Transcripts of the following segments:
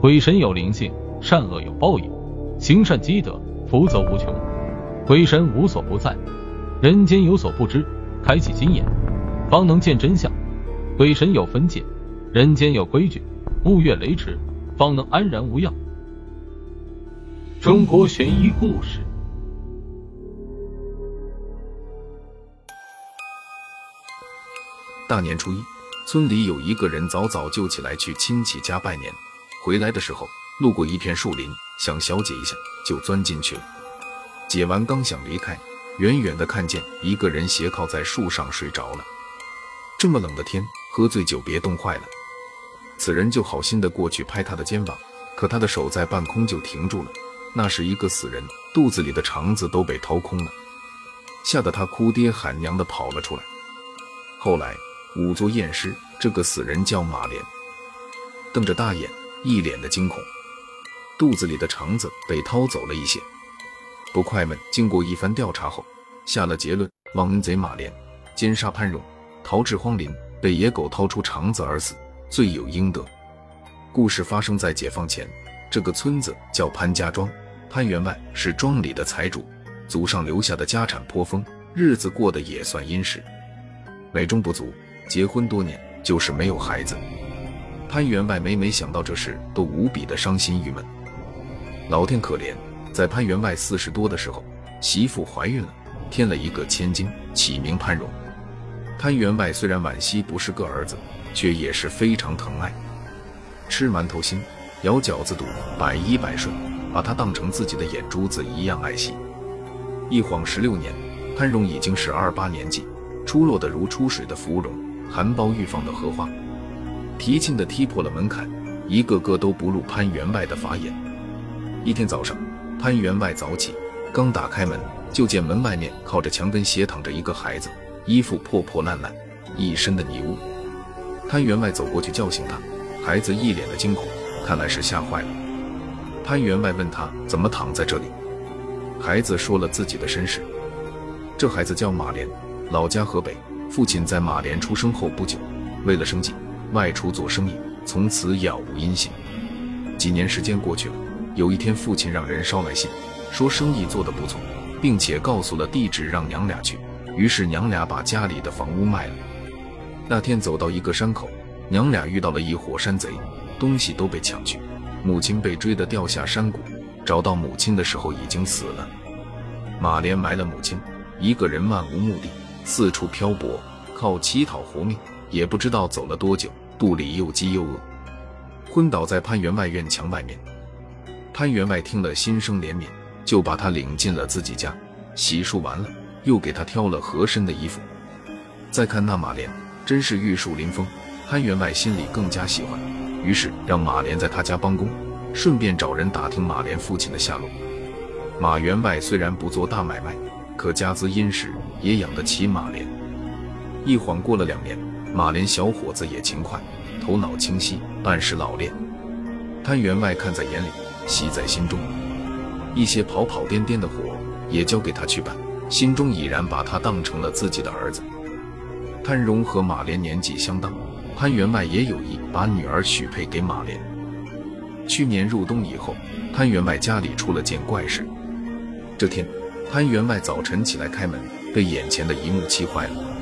鬼神有灵性，善恶有报应，行善积德，福泽无穷。鬼神无所不在，人间有所不知，开启心眼，方能见真相。鬼神有分界，人间有规矩，勿越雷池，方能安然无恙。中国悬疑故事。大年初一，村里有一个人早早就起来去亲戚家拜年，回来的时候路过一片树林，想小解一下，就钻进去了。解完刚想离开，远远的看见一个人斜靠在树上睡着了。这么冷的天，喝醉酒别冻坏了。此人就好心的过去拍他的肩膀，可他的手在半空就停住了。那是一个死人，肚子里的肠子都被掏空了，吓得他哭爹喊娘的跑了出来。后来。仵作验尸，这个死人叫马莲，瞪着大眼，一脸的惊恐，肚子里的肠子被掏走了一些。捕快们经过一番调查后，下了结论：忘恩贼马莲奸杀潘荣，逃至荒林，被野狗掏出肠子而死，罪有应得。故事发生在解放前，这个村子叫潘家庄，潘员外是庄里的财主，祖上留下的家产颇丰，日子过得也算殷实，美中不足。结婚多年，就是没有孩子。潘员外每每想到这事，都无比的伤心郁闷。老天可怜，在潘员外四十多的时候，媳妇怀孕了，添了一个千金，起名潘荣。潘员外虽然惋惜不是个儿子，却也是非常疼爱。吃馒头心，咬饺子肚，百依百顺，把他当成自己的眼珠子一样爱惜。一晃十六年，潘荣已经是二八年纪，出落得如出水的芙蓉。含苞欲放的荷花，提劲的踢破了门槛，一个个都不入潘员外的法眼。一天早上，潘员外早起，刚打开门，就见门外面靠着墙根斜躺着一个孩子，衣服破破烂烂，一身的泥污。潘员外走过去叫醒他，孩子一脸的惊恐，看来是吓坏了。潘员外问他怎么躺在这里，孩子说了自己的身世。这孩子叫马莲，老家河北。父亲在马莲出生后不久，为了生计外出做生意，从此杳无音信。几年时间过去了，有一天父亲让人捎来信，说生意做得不错，并且告诉了地址让娘俩去。于是娘俩把家里的房屋卖了。那天走到一个山口，娘俩遇到了一伙山贼，东西都被抢去，母亲被追得掉下山谷，找到母亲的时候已经死了。马莲埋了母亲，一个人漫无目的。四处漂泊，靠乞讨活命，也不知道走了多久，肚里又饥又饿，昏倒在潘员外院墙外面。潘员外听了，心生怜悯，就把他领进了自己家，洗漱完了，又给他挑了合身的衣服。再看那马莲，真是玉树临风，潘员外心里更加喜欢，于是让马莲在他家帮工，顺便找人打听马莲父亲的下落。马员外虽然不做大买卖。可家资殷实，也养得起马莲。一晃过了两年，马莲小伙子也勤快，头脑清晰，办事老练。潘员外看在眼里，喜在心中。一些跑跑颠颠的活也交给他去办，心中已然把他当成了自己的儿子。潘荣和马莲年纪相当，潘员外也有意把女儿许配给马莲。去年入冬以后，潘员外家里出了件怪事。这天。潘员外早晨起来开门，被眼前的一幕气坏了。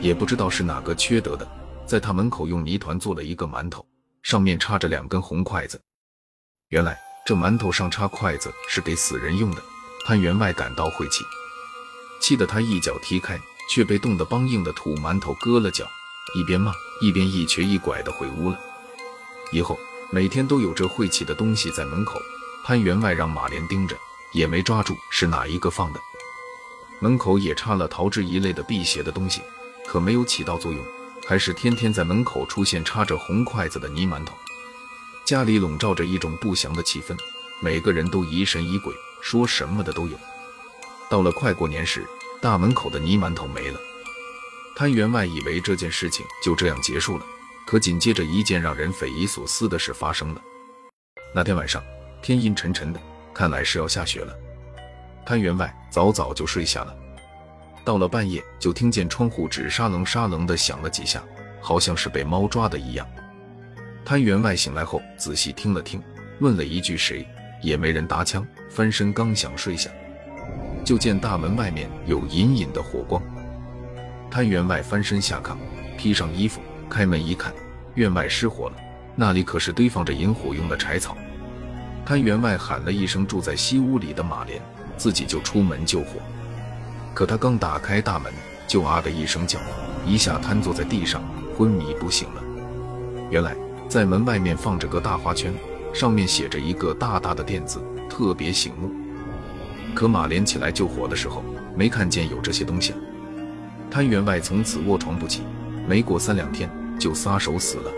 也不知道是哪个缺德的，在他门口用泥团做了一个馒头，上面插着两根红筷子。原来这馒头上插筷子是给死人用的。潘员外感到晦气，气得他一脚踢开，却被冻得梆硬的土馒头割了脚，一边骂一边一瘸一拐地回屋了。以后每天都有这晦气的东西在门口，潘员外让马莲盯着。也没抓住是哪一个放的，门口也插了桃枝一类的辟邪的东西，可没有起到作用，还是天天在门口出现插着红筷子的泥馒头。家里笼罩着一种不祥的气氛，每个人都疑神疑鬼，说什么的都有。到了快过年时，大门口的泥馒头没了。潘员外以为这件事情就这样结束了，可紧接着一件让人匪夷所思的事发生了。那天晚上，天阴沉沉的。看来是要下雪了，潘员外早早就睡下了。到了半夜，就听见窗户纸沙楞沙楞的响了几下，好像是被猫抓的一样。潘员外醒来后仔细听了听，问了一句“谁”，也没人答腔。翻身刚想睡下，就见大门外面有隐隐的火光。潘员外翻身下炕，披上衣服，开门一看，院外失火了，那里可是堆放着引火用的柴草。潘员外喊了一声住在西屋里的马莲，自己就出门救火。可他刚打开大门，就啊的一声叫，一下瘫坐在地上，昏迷不醒了。原来在门外面放着个大花圈，上面写着一个大大的“店”字，特别醒目。可马莲起来救火的时候，没看见有这些东西。潘员外从此卧床不起，没过三两天就撒手死了。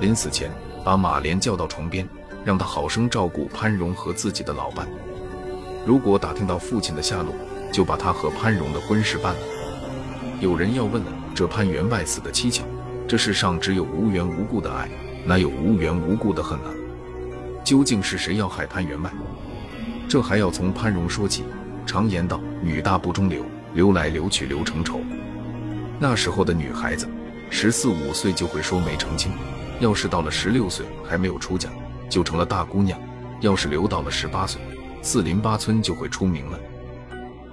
临死前，把马莲叫到床边，让他好生照顾潘荣和自己的老伴。如果打听到父亲的下落，就把他和潘荣的婚事办了。有人要问了：这潘员外死的蹊跷，这世上只有无缘无故的爱，哪有无缘无故的恨啊？究竟是谁要害潘员外？这还要从潘荣说起。常言道：女大不中留，留来留去留成仇。那时候的女孩子，十四五岁就会说没成亲，要是到了十六岁还没有出嫁，就成了大姑娘；要是留到了十八岁，四邻八村就会出名了。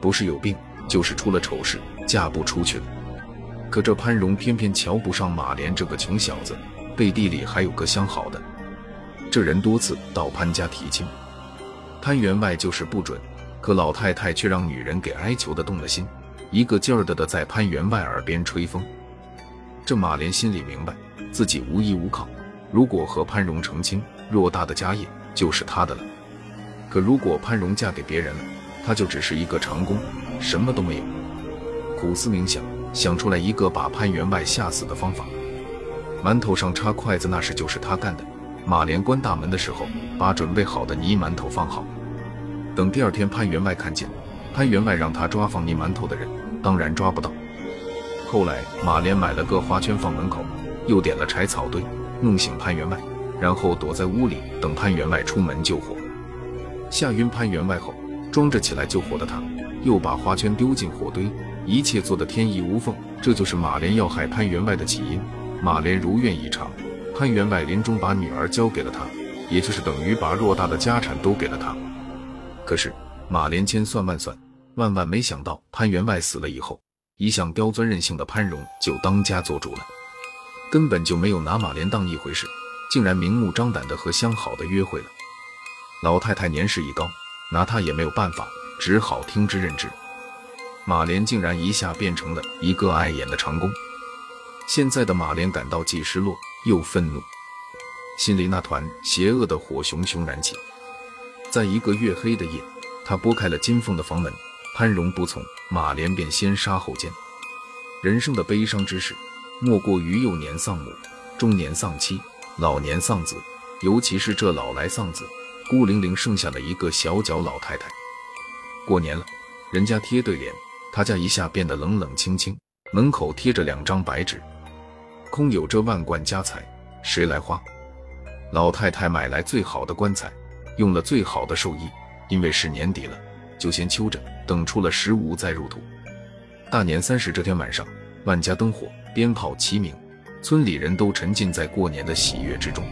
不是有病，就是出了丑事，嫁不出去了。可这潘荣偏偏瞧不上马莲这个穷小子，背地里还有个相好的。这人多次到潘家提亲，潘员外就是不准，可老太太却让女人给哀求的动了心，一个劲儿的的在潘员外耳边吹风。这马莲心里明白，自己无依无靠，如果和潘荣成亲，偌大的家业就是他的了。可如果潘荣嫁给别人了，他就只是一个长工，什么都没有。苦思冥想，想出来一个把潘员外吓死的方法。馒头上插筷子那事就是他干的。马莲关大门的时候，把准备好的泥馒头放好。等第二天潘员外看见，潘员外让他抓放泥馒头的人，当然抓不到。后来马莲买了个花圈放门口，又点了柴草堆，弄醒潘员外，然后躲在屋里等潘员外出门救火。吓晕潘员外后。装着起来救火的他，又把花圈丢进火堆，一切做得天衣无缝。这就是马莲要害潘员外的起因。马莲如愿以偿，潘员外临终把女儿交给了他，也就是等于把偌大的家产都给了他。可是马莲千算万算，万万没想到潘员外死了以后，一向刁钻任性的潘荣就当家做主了，根本就没有拿马莲当一回事，竟然明目张胆的和相好的约会了。老太太年事已高。拿他也没有办法，只好听之任之。马莲竟然一下变成了一个碍眼的长工。现在的马莲感到既失落又愤怒，心里那团邪恶的火熊熊燃起。在一个月黑的夜，他拨开了金凤的房门，潘荣不从，马莲便先杀后奸。人生的悲伤之事，莫过于幼年丧母，中年丧妻，老年丧子，尤其是这老来丧子。孤零零剩下了一个小脚老太太。过年了，人家贴对联，他家一下变得冷冷清清。门口贴着两张白纸，空有这万贯家财，谁来花？老太太买来最好的棺材，用了最好的寿衣，因为是年底了，就先秋着，等出了十五再入土。大年三十这天晚上，万家灯火，鞭炮齐鸣，村里人都沉浸在过年的喜悦之中。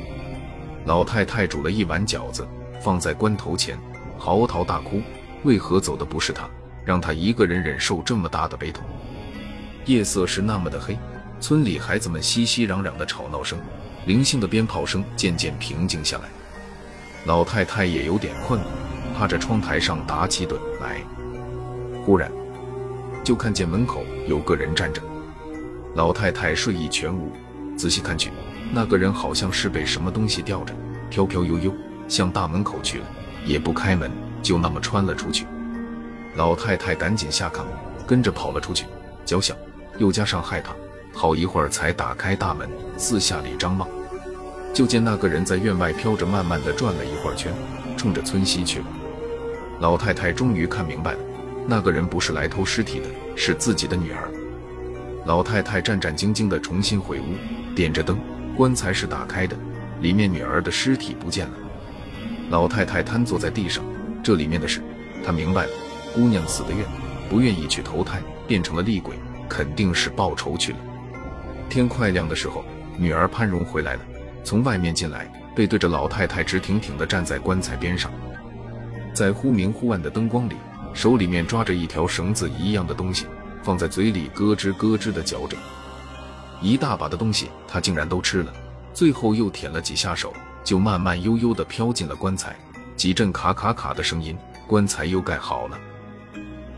老太太煮了一碗饺子。放在棺头前，嚎啕大哭。为何走的不是他，让他一个人忍受这么大的悲痛？夜色是那么的黑，村里孩子们熙熙攘攘的吵闹声，零星的鞭炮声渐渐平静下来。老太太也有点困了，趴着窗台上打起盹来。忽然，就看见门口有个人站着。老太太睡意全无，仔细看去，那个人好像是被什么东西吊着，飘飘悠悠。向大门口去了，也不开门，就那么穿了出去。老太太赶紧下炕，跟着跑了出去。脚小，又加上害怕，好一会儿才打开大门，四下里张望，就见那个人在院外飘着，慢慢的转了一会儿圈，冲着村西去了。老太太终于看明白了，那个人不是来偷尸体的，是自己的女儿。老太太战战兢兢的重新回屋，点着灯，棺材是打开的，里面女儿的尸体不见了。老太太瘫坐在地上，这里面的事，她明白了。姑娘死的愿，不愿意去投胎，变成了厉鬼，肯定是报仇去了。天快亮的时候，女儿潘荣回来了，从外面进来，背对着老太太，直挺挺地站在棺材边上，在忽明忽暗的灯光里，手里面抓着一条绳子一样的东西，放在嘴里咯吱咯吱地嚼着。一大把的东西，她竟然都吃了，最后又舔了几下手，就慢慢悠悠地飘进了棺材。几阵卡卡卡的声音，棺材又盖好了。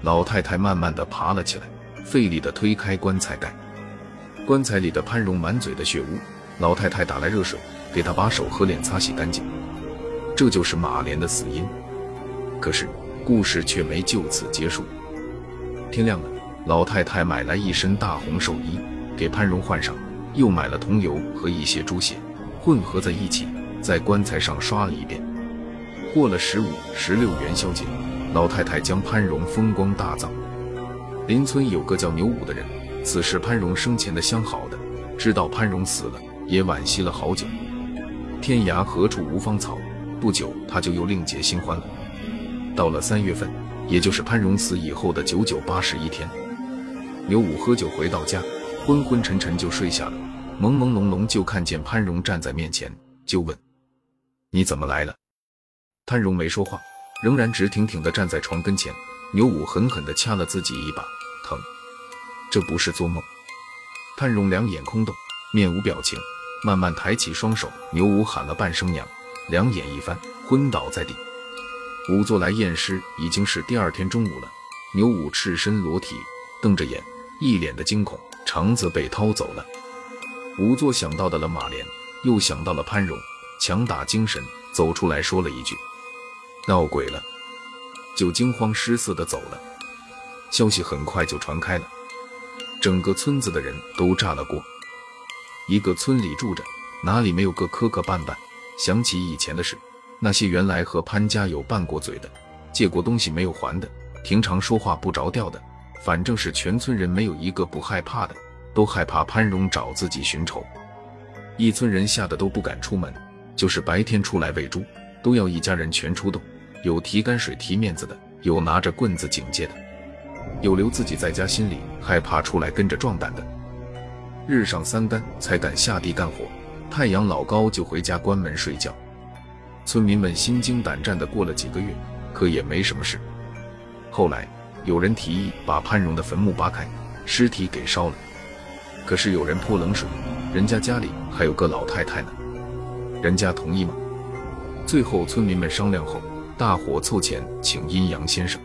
老太太慢慢地爬了起来，费力地推开棺材盖。棺材里的潘荣满嘴的血污，老太太打来热水，给他把手和脸擦洗干净。这就是马莲的死因。可是故事却没就此结束。天亮了，老太太买来一身大红寿衣。给潘荣换上，又买了桐油和一些猪血，混合在一起，在棺材上刷了一遍。过了十五、十六元宵节，老太太将潘荣风光大葬。邻村有个叫牛五的人，此时潘荣生前的相好的，知道潘荣死了，也惋惜了好久。天涯何处无芳草，不久他就又另结新欢了。到了三月份，也就是潘荣死以后的九九八十一天，牛五喝酒回到家。昏昏沉沉就睡下了，朦朦胧胧就看见潘荣站在面前，就问：“你怎么来了？”潘荣没说话，仍然直挺挺地站在床跟前。牛武狠狠地掐了自己一把，疼。这不是做梦。潘荣两眼空洞，面无表情，慢慢抬起双手。牛武喊了半声“娘”，两眼一翻，昏倒在地。仵作来验尸，已经是第二天中午了。牛武赤身裸体，瞪着眼，一脸的惊恐。肠子被掏走了，仵作想到的了马莲，又想到了潘荣，强打精神走出来说了一句：“闹鬼了。”就惊慌失色的走了。消息很快就传开了，整个村子的人都炸了锅。一个村里住着，哪里没有个磕磕绊绊？想起以前的事，那些原来和潘家有拌过嘴的，借过东西没有还的，平常说话不着调的。反正是全村人没有一个不害怕的，都害怕潘荣找自己寻仇。一村人吓得都不敢出门，就是白天出来喂猪，都要一家人全出动。有提干水提面子的，有拿着棍子警戒的，有留自己在家心里害怕出来跟着壮胆的。日上三竿才敢下地干活，太阳老高就回家关门睡觉。村民们心惊胆战的过了几个月，可也没什么事。后来。有人提议把潘荣的坟墓扒开，尸体给烧了。可是有人泼冷水，人家家里还有个老太太呢，人家同意吗？最后村民们商量后，大伙凑钱请阴阳先生。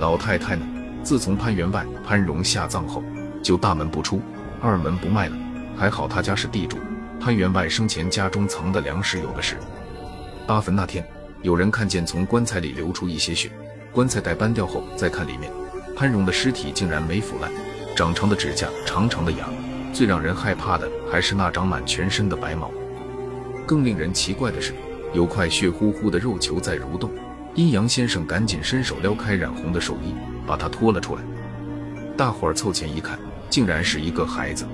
老太太呢，自从潘员外潘荣下葬后，就大门不出，二门不迈了。还好他家是地主，潘员外生前家中藏的粮食有的是。扒坟那天，有人看见从棺材里流出一些血。棺材盖搬掉后，再看里面，潘荣的尸体竟然没腐烂，长长的指甲，长长的牙。最让人害怕的还是那长满全身的白毛。更令人奇怪的是，有块血乎乎的肉球在蠕动。阴阳先生赶紧伸手撩开染红的寿衣，把它拖了出来。大伙儿凑前一看，竟然是一个孩子。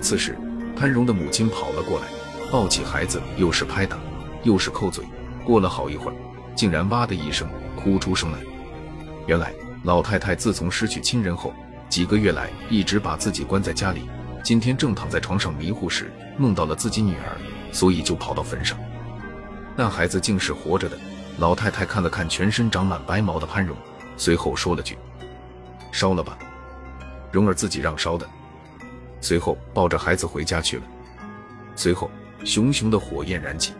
此时，潘荣的母亲跑了过来，抱起孩子，又是拍打，又是扣嘴。过了好一会儿，竟然哇的一声。哭出声来。原来老太太自从失去亲人后，几个月来一直把自己关在家里。今天正躺在床上迷糊时，梦到了自己女儿，所以就跑到坟上。那孩子竟是活着的。老太太看了看全身长满白毛的潘荣，随后说了句：“烧了吧。”蓉儿自己让烧的。随后抱着孩子回家去了。随后熊熊的火焰燃起。